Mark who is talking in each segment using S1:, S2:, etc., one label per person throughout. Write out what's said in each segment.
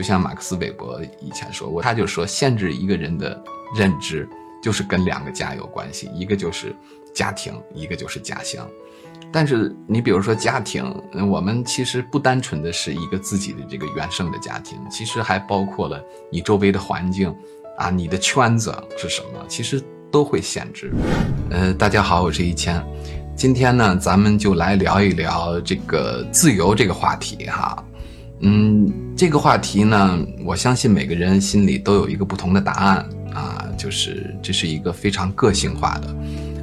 S1: 就像马克思韦伯以前说过，他就说限制一个人的认知就是跟两个家有关系，一个就是家庭，一个就是家乡。但是你比如说家庭，我们其实不单纯的是一个自己的这个原生的家庭，其实还包括了你周围的环境，啊，你的圈子是什么，其实都会限制。呃，大家好，我是一千，今天呢，咱们就来聊一聊这个自由这个话题哈。嗯，这个话题呢，我相信每个人心里都有一个不同的答案啊，就是这是一个非常个性化的。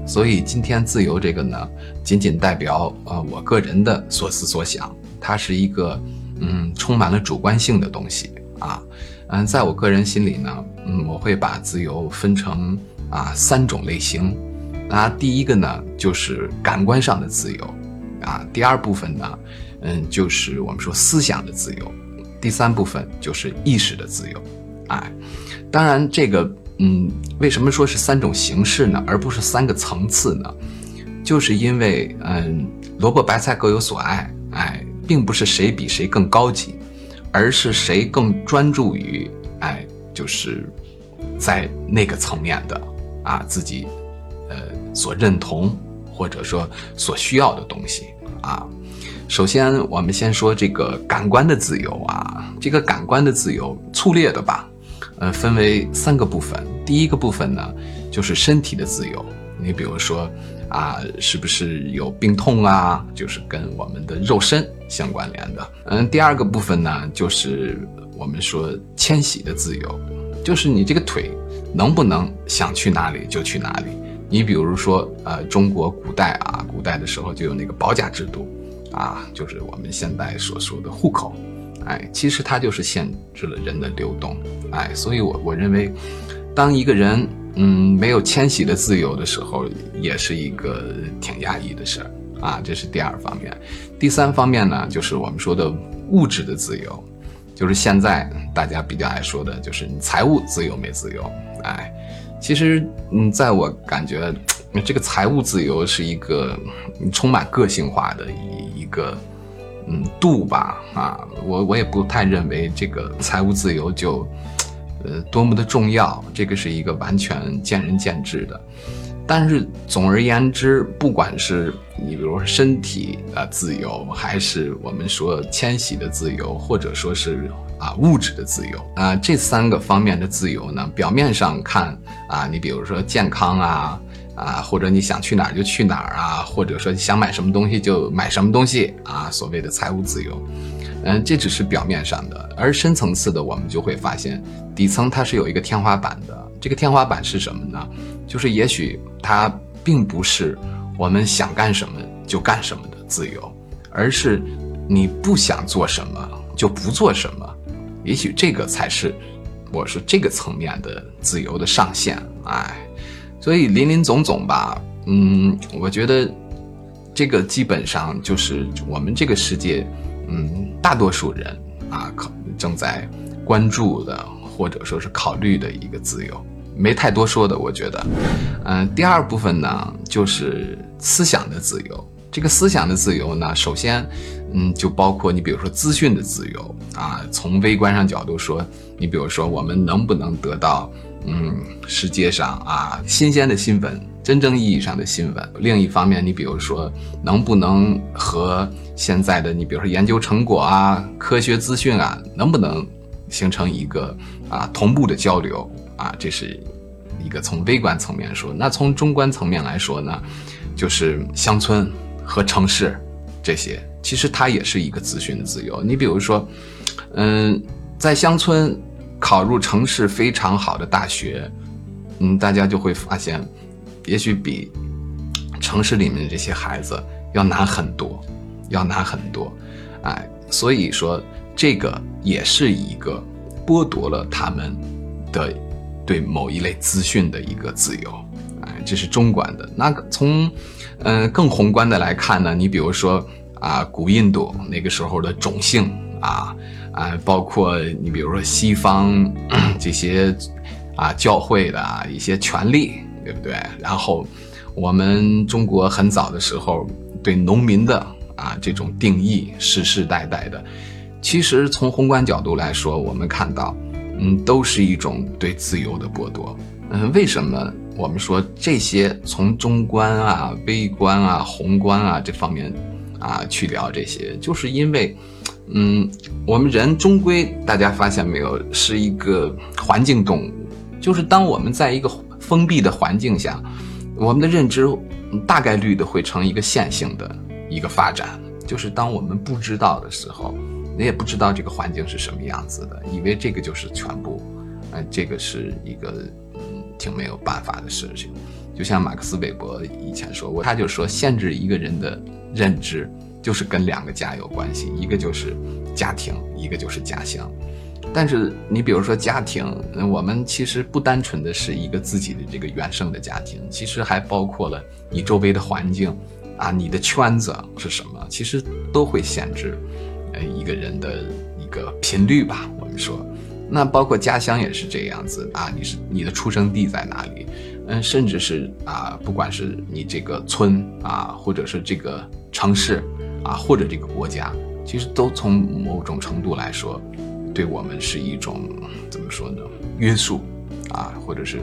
S1: 所以今天自由这个呢，仅仅代表呃我个人的所思所想，它是一个嗯充满了主观性的东西啊，嗯，在我个人心里呢，嗯，我会把自由分成啊三种类型，啊，第一个呢就是感官上的自由，啊，第二部分呢，嗯，就是我们说思想的自由，第三部分就是意识的自由，哎，当然这个。嗯，为什么说是三种形式呢，而不是三个层次呢？就是因为，嗯，萝卜白菜各有所爱，哎，并不是谁比谁更高级，而是谁更专注于，哎，就是在那个层面的啊，自己呃所认同或者说所需要的东西啊。首先，我们先说这个感官的自由啊，这个感官的自由，粗略的吧。呃，分为三个部分。第一个部分呢，就是身体的自由。你比如说，啊，是不是有病痛啊？就是跟我们的肉身相关联的。嗯，第二个部分呢，就是我们说迁徙的自由，就是你这个腿能不能想去哪里就去哪里。你比如说，呃，中国古代啊，古代的时候就有那个保甲制度，啊，就是我们现在所说的户口。哎，其实它就是限制了人的流动，哎，所以我我认为，当一个人嗯没有迁徙的自由的时候，也是一个挺压抑的事儿啊。这是第二方面，第三方面呢，就是我们说的物质的自由，就是现在大家比较爱说的，就是你财务自由没自由？哎，其实嗯，在我感觉，那这个财务自由是一个充满个性化的一一个。嗯，度吧，啊，我我也不太认为这个财务自由就，呃，多么的重要，这个是一个完全见仁见智的。但是总而言之，不管是你比如说身体啊自由，还是我们说迁徙的自由，或者说是啊物质的自由啊，这三个方面的自由呢，表面上看啊，你比如说健康啊。啊，或者你想去哪儿就去哪儿啊，或者说想买什么东西就买什么东西啊，所谓的财务自由，嗯，这只是表面上的，而深层次的我们就会发现，底层它是有一个天花板的。这个天花板是什么呢？就是也许它并不是我们想干什么就干什么的自由，而是你不想做什么就不做什么，也许这个才是我说这个层面的自由的上限。哎。所以林林总总吧，嗯，我觉得这个基本上就是我们这个世界，嗯，大多数人啊考正在关注的或者说是考虑的一个自由，没太多说的，我觉得。嗯，第二部分呢就是思想的自由。这个思想的自由呢，首先，嗯，就包括你比如说资讯的自由啊，从微观上角度说，你比如说我们能不能得到。嗯，世界上啊，新鲜的新闻，真正意义上的新闻。另一方面，你比如说，能不能和现在的你，比如说研究成果啊、科学资讯啊，能不能形成一个啊同步的交流啊？这是一个从微观层面说。那从中观层面来说呢，就是乡村和城市这些，其实它也是一个资讯的自由。你比如说，嗯，在乡村。考入城市非常好的大学，嗯，大家就会发现，也许比城市里面的这些孩子要难很多，要难很多，哎，所以说这个也是一个剥夺了他们的对某一类资讯的一个自由，哎，这是中观的。那从嗯更宏观的来看呢，你比如说啊，古印度那个时候的种姓啊。啊，包括你比如说西方这些啊教会的一些权利，对不对？然后我们中国很早的时候对农民的啊这种定义，世世代代的，其实从宏观角度来说，我们看到，嗯，都是一种对自由的剥夺。嗯，为什么我们说这些从中观啊、微观啊、宏观啊这方面啊去聊这些，就是因为，嗯，我们人终归大家发现没有，是一个环境动物。就是当我们在一个封闭的环境下，我们的认知大概率的会成一个线性的一个发展。就是当我们不知道的时候，你也不知道这个环境是什么样子的，以为这个就是全部，嗯，这个是一个嗯挺没有办法的事情。就像马克思韦伯以前说过，他就说限制一个人的认知就是跟两个家有关系，一个就是家庭，一个就是家乡。但是你比如说家庭，我们其实不单纯的是一个自己的这个原生的家庭，其实还包括了你周围的环境，啊，你的圈子是什么，其实都会限制，呃，一个人的一个频率吧。我们说，那包括家乡也是这样子啊，你是你的出生地在哪里？嗯，甚至是啊，不管是你这个村啊，或者是这个城市啊，或者这个国家，其实都从某种程度来说。对我们是一种怎么说呢？约束啊，或者是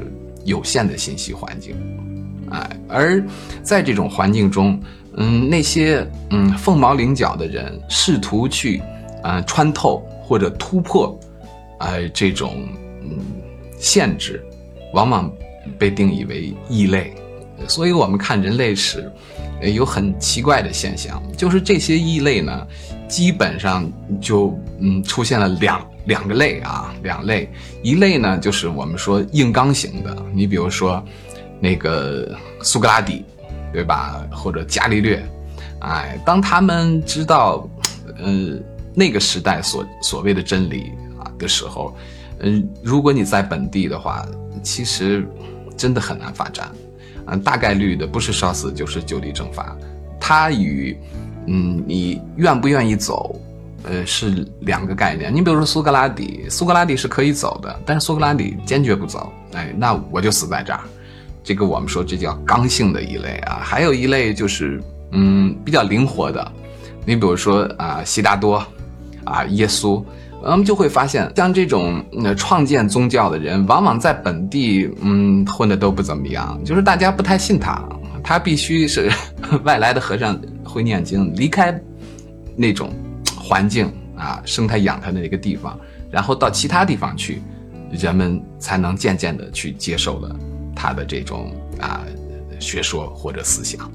S1: 有限的信息环境，哎，而在这种环境中，嗯，那些嗯凤毛麟角的人试图去啊穿透或者突破，哎，这种嗯限制，往往被定义为异类。所以我们看人类史，有很奇怪的现象，就是这些异类呢。基本上就嗯出现了两两个类啊，两类，一类呢就是我们说硬刚型的，你比如说那个苏格拉底，对吧？或者伽利略，哎，当他们知道，呃，那个时代所所谓的真理啊的时候，嗯，如果你在本地的话，其实真的很难发展，嗯，大概率的不是烧死就是就地正法，他与。嗯，你愿不愿意走，呃，是两个概念。你比如说苏格拉底，苏格拉底是可以走的，但是苏格拉底坚决不走。哎，那我就死在这儿。这个我们说这叫刚性的一类啊。还有一类就是，嗯，比较灵活的。你比如说啊，悉达多，啊，耶稣，我们就会发现，像这种呃创建宗教的人，往往在本地，嗯，混的都不怎么样，就是大家不太信他，他必须是 外来的和尚。会念经，离开那种环境啊，生他养他的那个地方，然后到其他地方去，人们才能渐渐的去接受了他的这种啊学说或者思想。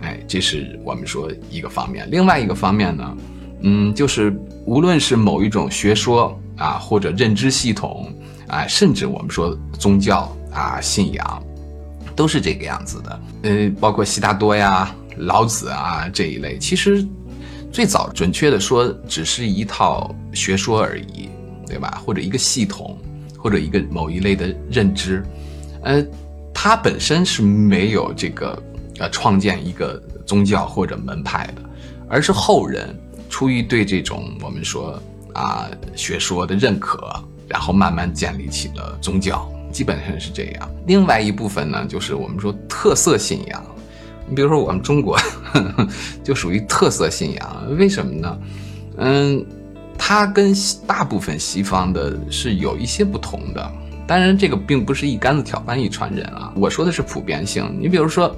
S1: 哎，这是我们说一个方面。另外一个方面呢，嗯，就是无论是某一种学说啊，或者认知系统啊，甚至我们说宗教啊信仰，都是这个样子的。呃，包括悉达多呀。老子啊这一类，其实最早准确的说，只是一套学说而已，对吧？或者一个系统，或者一个某一类的认知，呃，它本身是没有这个呃创建一个宗教或者门派的，而是后人出于对这种我们说啊学说的认可，然后慢慢建立起了宗教，基本上是这样。另外一部分呢，就是我们说特色信仰。你比如说，我们中国 就属于特色信仰，为什么呢？嗯，它跟大部分西方的是有一些不同的。当然，这个并不是一竿子挑翻一船人啊。我说的是普遍性。你比如说，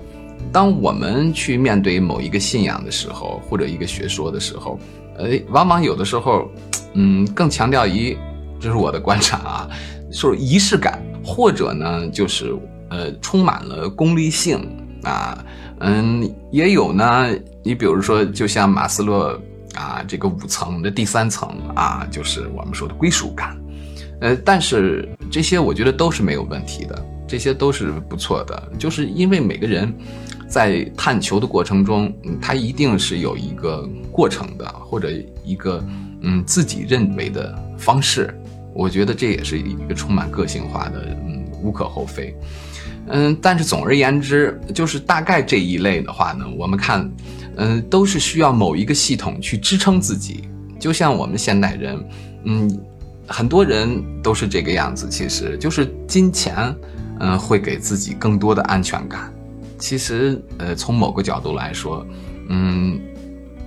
S1: 当我们去面对某一个信仰的时候，或者一个学说的时候，呃，往往有的时候，嗯，更强调于，这是我的观察啊，就是仪式感，或者呢，就是呃，充满了功利性啊。嗯，也有呢。你比如说，就像马斯洛啊，这个五层的第三层啊，就是我们说的归属感。呃，但是这些我觉得都是没有问题的，这些都是不错的。就是因为每个人在探求的过程中，他一定是有一个过程的，或者一个嗯自己认为的方式。我觉得这也是一个充满个性化的，嗯，无可厚非。嗯，但是总而言之，就是大概这一类的话呢，我们看，嗯，都是需要某一个系统去支撑自己。就像我们现代人，嗯，很多人都是这个样子，其实就是金钱，嗯，会给自己更多的安全感。其实，呃，从某个角度来说，嗯，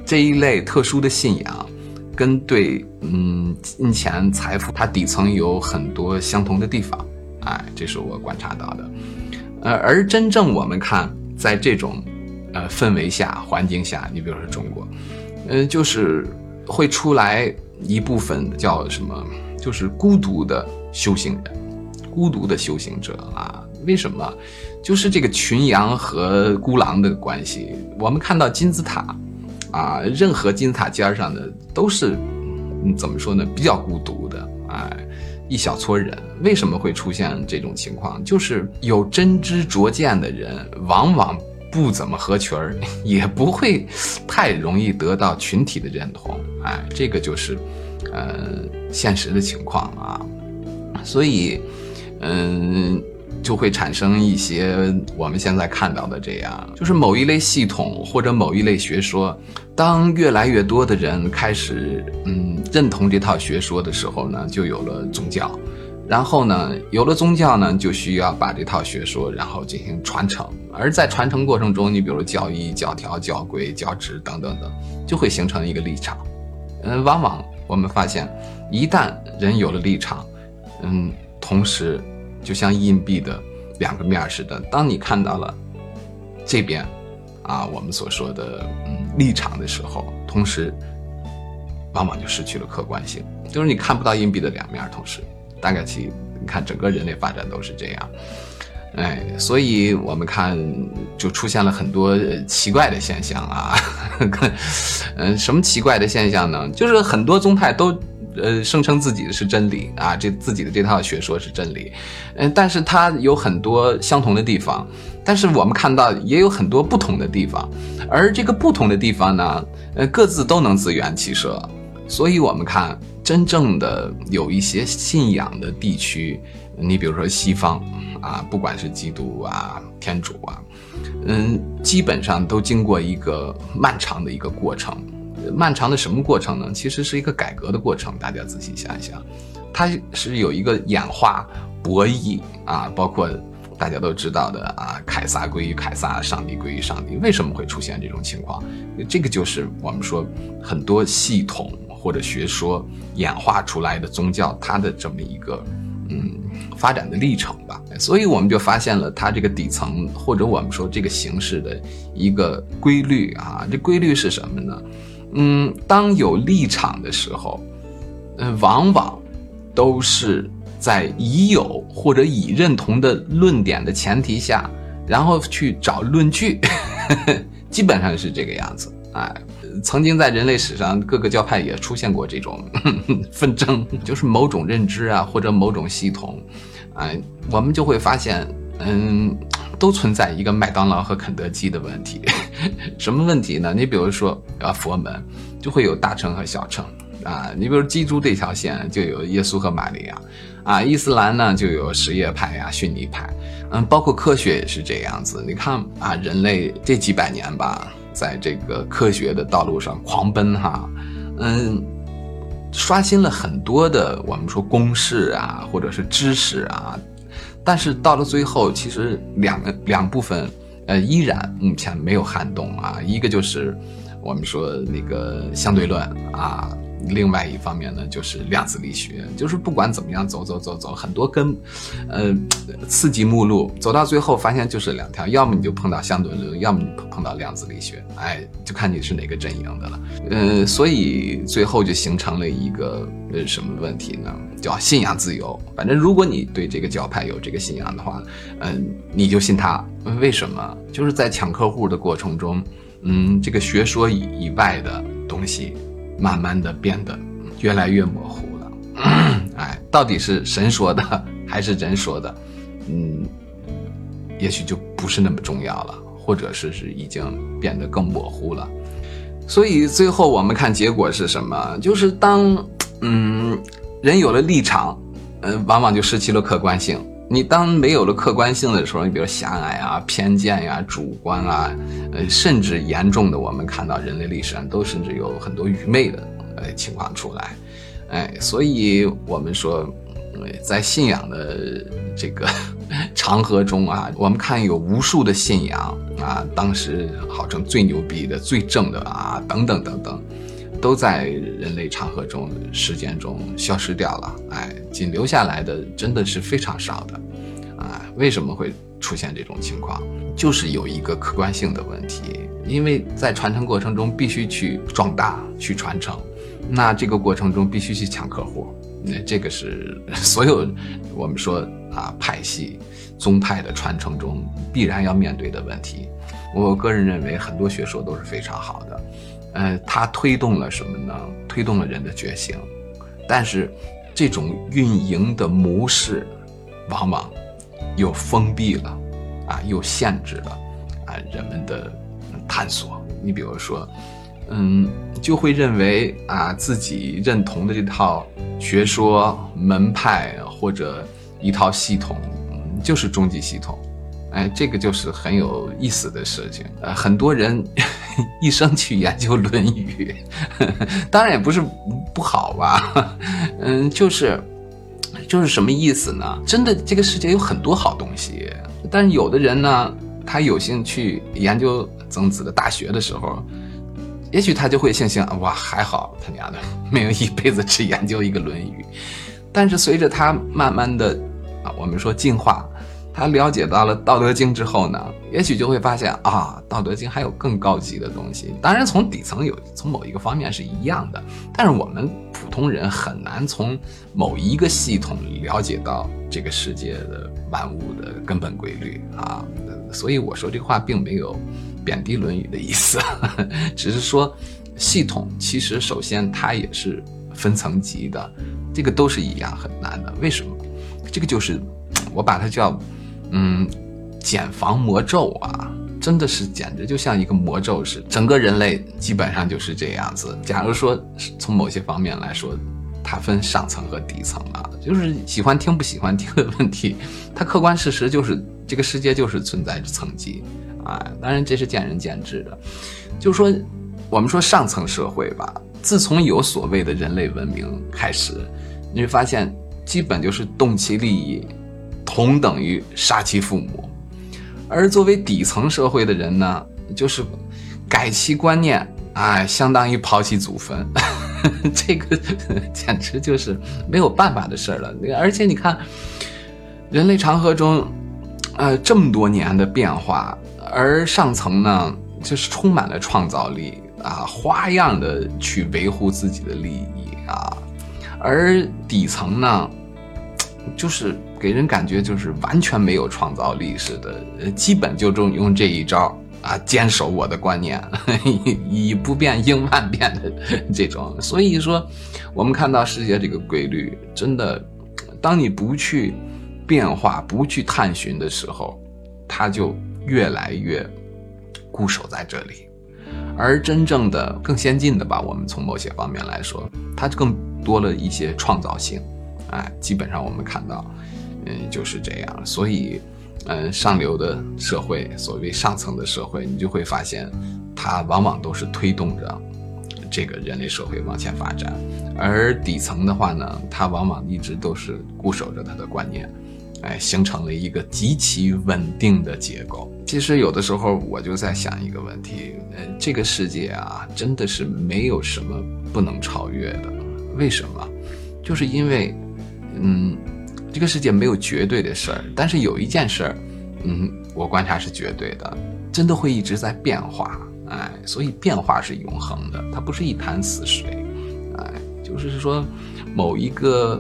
S1: 这一类特殊的信仰，跟对嗯金钱财富它底层有很多相同的地方，哎，这是我观察到的。呃，而真正我们看在这种呃氛围下、环境下，你比如说中国，呃，就是会出来一部分叫什么，就是孤独的修行人，孤独的修行者啊。为什么？就是这个群羊和孤狼的关系。我们看到金字塔，啊，任何金字塔尖上的都是，嗯，怎么说呢？比较孤独的，哎，一小撮人。为什么会出现这种情况？就是有真知灼见的人，往往不怎么合群儿，也不会太容易得到群体的认同。哎，这个就是，呃，现实的情况啊。所以，嗯。就会产生一些我们现在看到的这样，就是某一类系统或者某一类学说，当越来越多的人开始嗯认同这套学说的时候呢，就有了宗教，然后呢，有了宗教呢，就需要把这套学说然后进行传承，而在传承过程中，你比如教义、教条、教规、教旨等等等，就会形成一个立场。嗯，往往我们发现，一旦人有了立场，嗯，同时。就像硬币的两个面似的，当你看到了这边啊，我们所说的嗯立场的时候，同时往往就失去了客观性，就是你看不到硬币的两面。同时，大概其你看整个人类发展都是这样，哎，所以我们看就出现了很多奇怪的现象啊，嗯，什么奇怪的现象呢？就是很多宗派都。呃，声称自己的是真理啊，这自己的这套学说是真理，嗯，但是它有很多相同的地方，但是我们看到也有很多不同的地方，而这个不同的地方呢，呃，各自都能自圆其说，所以我们看真正的有一些信仰的地区，你比如说西方啊，不管是基督啊、天主啊，嗯，基本上都经过一个漫长的一个过程。漫长的什么过程呢？其实是一个改革的过程。大家仔细想一想，它是有一个演化、博弈啊，包括大家都知道的啊，凯撒归于凯撒，上帝归于上帝。为什么会出现这种情况？这个就是我们说很多系统或者学说演化出来的宗教，它的这么一个嗯发展的历程吧。所以我们就发现了它这个底层或者我们说这个形式的一个规律啊。这规律是什么呢？嗯，当有立场的时候，嗯，往往都是在已有或者已认同的论点的前提下，然后去找论据，基本上是这个样子。哎，曾经在人类史上，各个教派也出现过这种 纷争，就是某种认知啊，或者某种系统，哎，我们就会发现，嗯。都存在一个麦当劳和肯德基的问题，什么问题呢？你比如说啊，佛门就会有大乘和小乘啊，你比如基督这条线就有耶稣和玛利亚啊，伊斯兰呢就有什叶派呀、逊尼派，嗯，包括科学也是这样子。你看啊，人类这几百年吧，在这个科学的道路上狂奔哈，嗯，刷新了很多的我们说公式啊，或者是知识啊。但是到了最后，其实两个两部分，呃，依然目前没有撼动啊。一个就是我们说那个相对论啊。另外一方面呢，就是量子力学，就是不管怎么样走走走走，很多跟，呃，刺激目录走到最后，发现就是两条，要么你就碰到相对论，要么你碰碰到量子力学，哎，就看你是哪个阵营的了。呃，所以最后就形成了一个呃什么问题呢？叫信仰自由。反正如果你对这个教派有这个信仰的话，嗯，你就信他。为什么？就是在抢客户的过程中，嗯，这个学说以以外的东西。慢慢的变得越来越模糊了，哎，到底是神说的还是人说的？嗯，也许就不是那么重要了，或者是是已经变得更模糊了。所以最后我们看结果是什么？就是当嗯人有了立场，嗯，往往就失去了客观性。你当没有了客观性的时候，你比如狭隘啊、偏见呀、主观啊，呃，甚至严重的，我们看到人类历史上都甚至有很多愚昧的呃情况出来，哎，所以我们说，在信仰的这个 长河中啊，我们看有无数的信仰啊，当时号称最牛逼的、最正的啊，等等等等，都在人类长河中、时间中消失掉了。哎，仅留下来的真的是非常少的。啊，为什么会出现这种情况？就是有一个客观性的问题，因为在传承过程中必须去壮大、去传承，那这个过程中必须去抢客户。那这个是所有我们说啊派系、宗派的传承中必然要面对的问题。我个人认为很多学说都是非常好的，呃，它推动了什么呢？推动了人的觉醒，但是这种运营的模式往往又封闭了，啊，又限制了啊人们的探索。你比如说，嗯，就会认为啊自己认同的这套学说、门派或者一套系统，嗯，就是终极系统。哎，这个就是很有意思的事情。呃，很多人 一生去研究《论语》，当然也不是不好吧。嗯，就是，就是什么意思呢？真的，这个世界有很多好东西，但是有的人呢，他有幸去研究曾子的《大学》的时候，也许他就会庆幸哇，还好他娘的没有一辈子只研究一个《论语》。但是随着他慢慢的啊，我们说进化。他了解到了《道德经》之后呢，也许就会发现啊，《道德经》还有更高级的东西。当然，从底层有从某一个方面是一样的，但是我们普通人很难从某一个系统了解到这个世界的万物的根本规律啊。所以我说这话并没有贬低《论语》的意思，只是说系统其实首先它也是分层级的，这个都是一样很难的。为什么？这个就是我把它叫。嗯，减防魔咒啊，真的是简直就像一个魔咒似的。整个人类基本上就是这样子。假如说从某些方面来说，它分上层和底层啊，就是喜欢听不喜欢听的问题。它客观事实就是这个世界就是存在着层级啊，当然这是见仁见智的。就说我们说上层社会吧，自从有所谓的人类文明开始，你会发现基本就是动其利益。同等于杀其父母，而作为底层社会的人呢，就是改其观念，哎，相当于刨其祖坟，这个简直就是没有办法的事儿了。而且你看，人类长河中，呃，这么多年的变化，而上层呢，就是充满了创造力啊，花样的去维护自己的利益啊，而底层呢，就是。给人感觉就是完全没有创造力似的，呃，基本就用用这一招啊，坚守我的观念，以不变应万变的这种。所以说，我们看到世界这个规律，真的，当你不去变化、不去探寻的时候，它就越来越固守在这里。而真正的更先进的吧，我们从某些方面来说，它更多了一些创造性。哎，基本上我们看到。嗯，就是这样。所以，嗯，上流的社会，所谓上层的社会，你就会发现，它往往都是推动着这个人类社会往前发展；而底层的话呢，它往往一直都是固守着它的观念，哎，形成了一个极其稳定的结构。其实有的时候我就在想一个问题：，呃，这个世界啊，真的是没有什么不能超越的。为什么？就是因为，嗯。这个世界没有绝对的事儿，但是有一件事儿，嗯，我观察是绝对的，真的会一直在变化，哎，所以变化是永恒的，它不是一潭死水，哎，就是说，某一个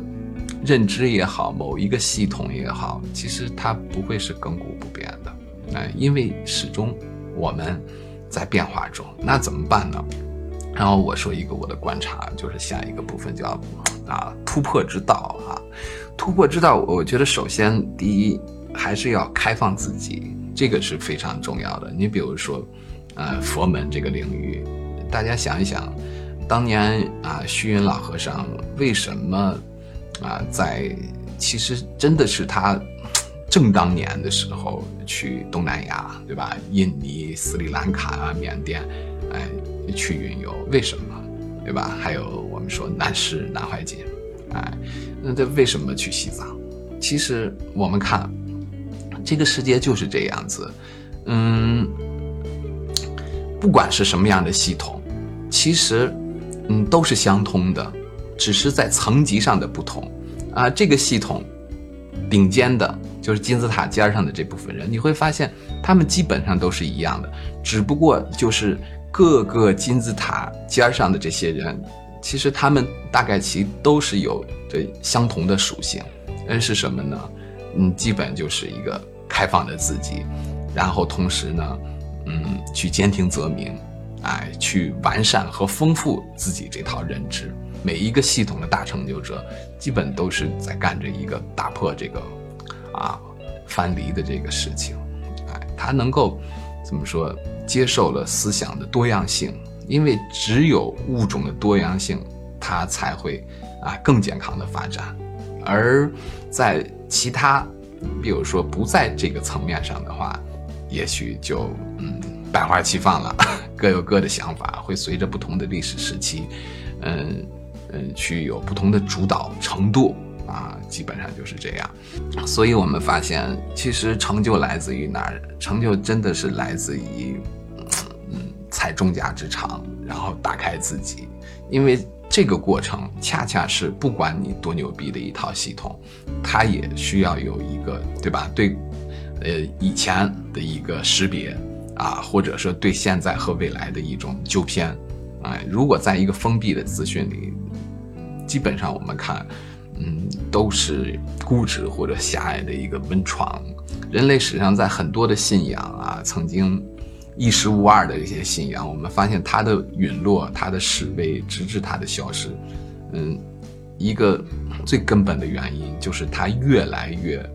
S1: 认知也好，某一个系统也好，其实它不会是亘古不变的，哎，因为始终我们在变化中，那怎么办呢？然后我说一个我的观察，就是下一个部分叫啊突破之道啊。突破之道，我觉得首先第一还是要开放自己，这个是非常重要的。你比如说，呃，佛门这个领域，大家想一想，当年啊，虚云老和尚为什么啊，在其实真的是他正当年的时候去东南亚，对吧？印尼、斯里兰卡啊、缅甸，哎，去云游，为什么？对吧？还有我们说南师南怀瑾。哎，那他为什么去西藏？其实我们看，这个世界就是这样子。嗯，不管是什么样的系统，其实嗯，都是相通的，只是在层级上的不同啊。这个系统顶尖的，就是金字塔尖上的这部分人，你会发现他们基本上都是一样的，只不过就是各个金字塔尖上的这些人，其实他们大概其都是有着相同的属性，嗯，是什么呢？嗯，基本就是一个开放的自己，然后同时呢，嗯，去兼听则明。哎，去完善和丰富自己这套认知。每一个系统的大成就者，基本都是在干着一个打破这个啊藩篱的这个事情。哎，他能够怎么说？接受了思想的多样性，因为只有物种的多样性，它才会啊更健康的发展。而在其他，比如说不在这个层面上的话，也许就嗯。百花齐放了，各有各的想法，会随着不同的历史时期，嗯嗯，去有不同的主导程度啊，基本上就是这样。所以我们发现，其实成就来自于哪儿？成就真的是来自于，踩众家之长，然后打开自己。因为这个过程，恰恰是不管你多牛逼的一套系统，它也需要有一个，对吧？对，呃，以前的一个识别。啊，或者说对现在和未来的一种纠偏，哎，如果在一个封闭的资讯里，基本上我们看，嗯，都是固执或者狭隘的一个温床。人类史上在很多的信仰啊，曾经一时无二的一些信仰，我们发现它的陨落，它的式微，直至它的消失，嗯，一个最根本的原因就是它越来越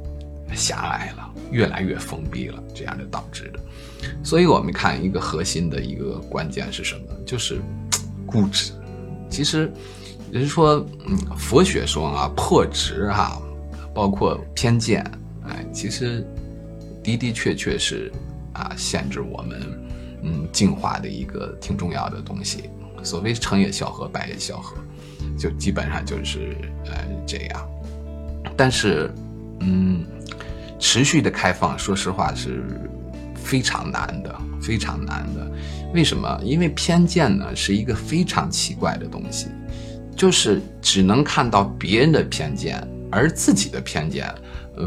S1: 狭隘了，越来越封闭了，这样的导致的。所以，我们看一个核心的一个关键是什么？就是固执。其实，人说，嗯，佛学说啊，破执哈，包括偏见，哎，其实的的确确是啊，限制我们嗯进化的一个挺重要的东西。所谓成也萧何，败也萧何，就基本上就是呃这样。但是，嗯，持续的开放，说实话是。非常难的，非常难的。为什么？因为偏见呢是一个非常奇怪的东西，就是只能看到别人的偏见，而自己的偏见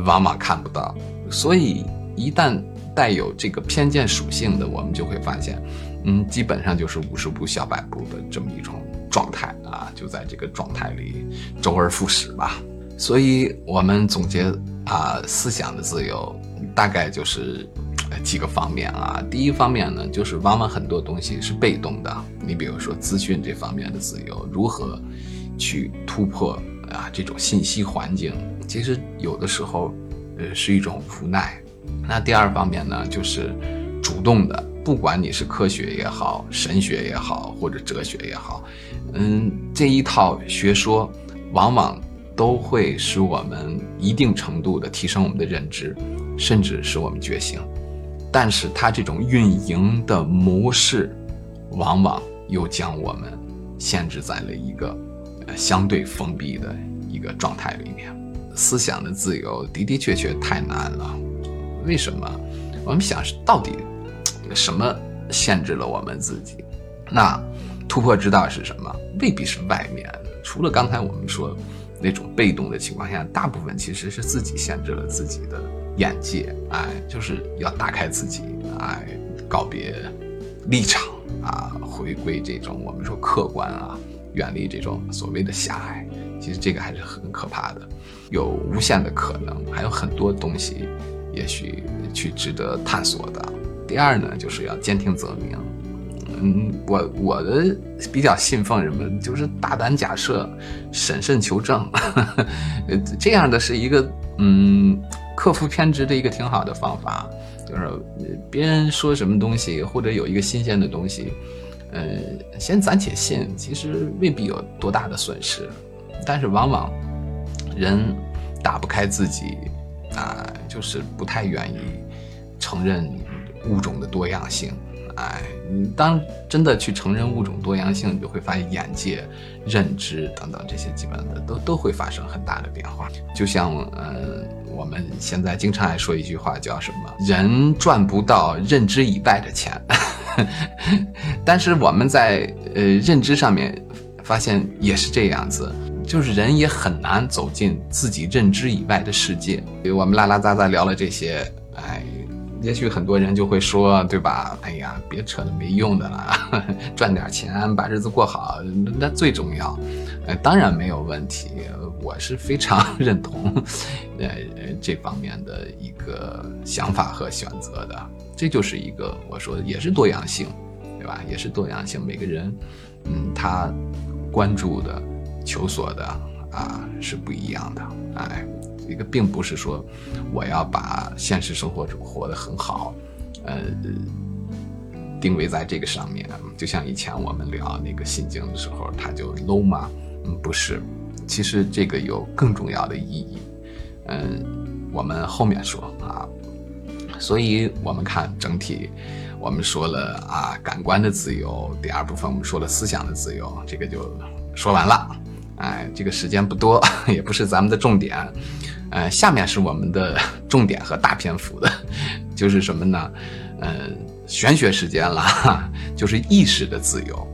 S1: 往往看不到。所以一旦带有这个偏见属性的，我们就会发现，嗯，基本上就是五十步笑百步的这么一种状态啊，就在这个状态里周而复始吧。所以我们总结啊，思想的自由大概就是。几个方面啊，第一方面呢，就是往往很多东西是被动的。你比如说资讯这方面的自由，如何去突破啊这种信息环境，其实有的时候呃是一种无奈。那第二方面呢，就是主动的，不管你是科学也好，神学也好，或者哲学也好，嗯，这一套学说往往都会使我们一定程度的提升我们的认知，甚至使我们觉醒。但是它这种运营的模式，往往又将我们限制在了一个相对封闭的一个状态里面。思想的自由的的确确太难了。为什么？我们想是到底什么限制了我们自己？那突破之道是什么？未必是外面，除了刚才我们说那种被动的情况下，大部分其实是自己限制了自己的。眼界，哎，就是要打开自己，哎，告别立场啊，回归这种我们说客观啊，远离这种所谓的狭隘。其实这个还是很可怕的，有无限的可能，还有很多东西，也许去值得探索的。第二呢，就是要兼听则明。嗯，我我的比较信奉什么，就是大胆假设，审慎求证，这样的是一个嗯。克服偏执的一个挺好的方法，就是别人说什么东西，或者有一个新鲜的东西，呃，先暂且信，其实未必有多大的损失。但是往往人打不开自己，啊，就是不太愿意承认物种的多样性。哎，你当真的去承认物种多样性，你就会发现眼界、认知等等这些基本的都都会发生很大的变化。就像，嗯，我们现在经常爱说一句话，叫什么？人赚不到认知以外的钱。但是我们在呃认知上面发现也是这样子，就是人也很难走进自己认知以外的世界。我们拉拉杂杂聊了这些，哎，也许很多人就会说，对吧？哎呀，别扯那没用的了，赚点钱，把日子过好，那最重要。呃，当然没有问题，我是非常认同，呃，这方面的一个想法和选择的。这就是一个我说的也是多样性，对吧？也是多样性，每个人，嗯，他关注的、求索的啊是不一样的。哎，这个并不是说我要把现实生活中活得很好，呃，定位在这个上面。就像以前我们聊那个心经的时候，它就 low 吗？嗯，不是，其实这个有更重要的意义，嗯，我们后面说啊，所以我们看整体，我们说了啊，感官的自由，第二部分我们说了思想的自由，这个就说完了，哎，这个时间不多，也不是咱们的重点，呃，下面是我们的重点和大篇幅的，就是什么呢？呃，玄学时间了，就是意识的自由。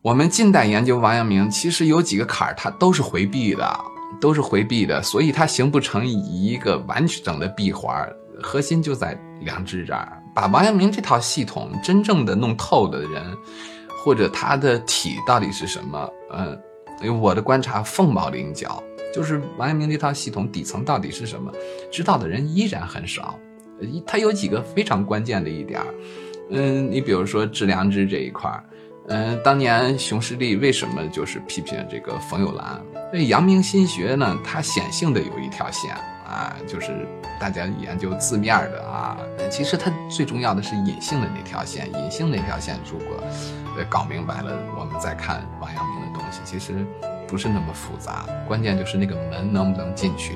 S1: 我们近代研究王阳明，其实有几个坎儿，他都是回避的，都是回避的，所以他形不成一个完整的闭环。核心就在良知这儿，把王阳明这套系统真正的弄透的人，或者他的体到底是什么？嗯，因为我的观察凤毛麟角，就是王阳明这套系统底层到底是什么，知道的人依然很少。他有几个非常关键的一点儿，嗯，你比如说致良知这一块儿。嗯，当年熊十力为什么就是批评这个冯友兰？这阳明心学呢，它显性的有一条线啊，就是大家研究字面的啊，其实它最重要的是隐性的那条线。隐性那条线如果呃搞明白了，我们再看王阳明的东西，其实不是那么复杂。关键就是那个门能不能进去。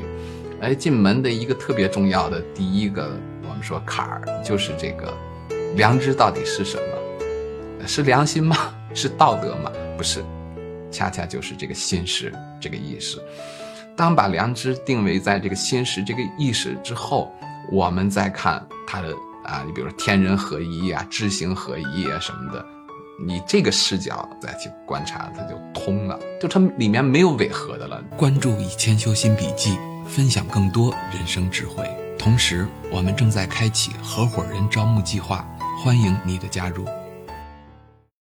S1: 哎，进门的一个特别重要的第一个，我们说坎儿，就是这个良知到底是什么？是良心吗？是道德吗？不是，恰恰就是这个心识，这个意识。当把良知定位在这个心识、这个意识之后，我们再看它的啊，你比如说天人合一啊、知行合一啊什么的，你这个视角再去观察，它就通了，就它里面没有违和的了。
S2: 关注以谦修心笔记，分享更多人生智慧。同时，我们正在开启合伙人招募计划，欢迎你的加入。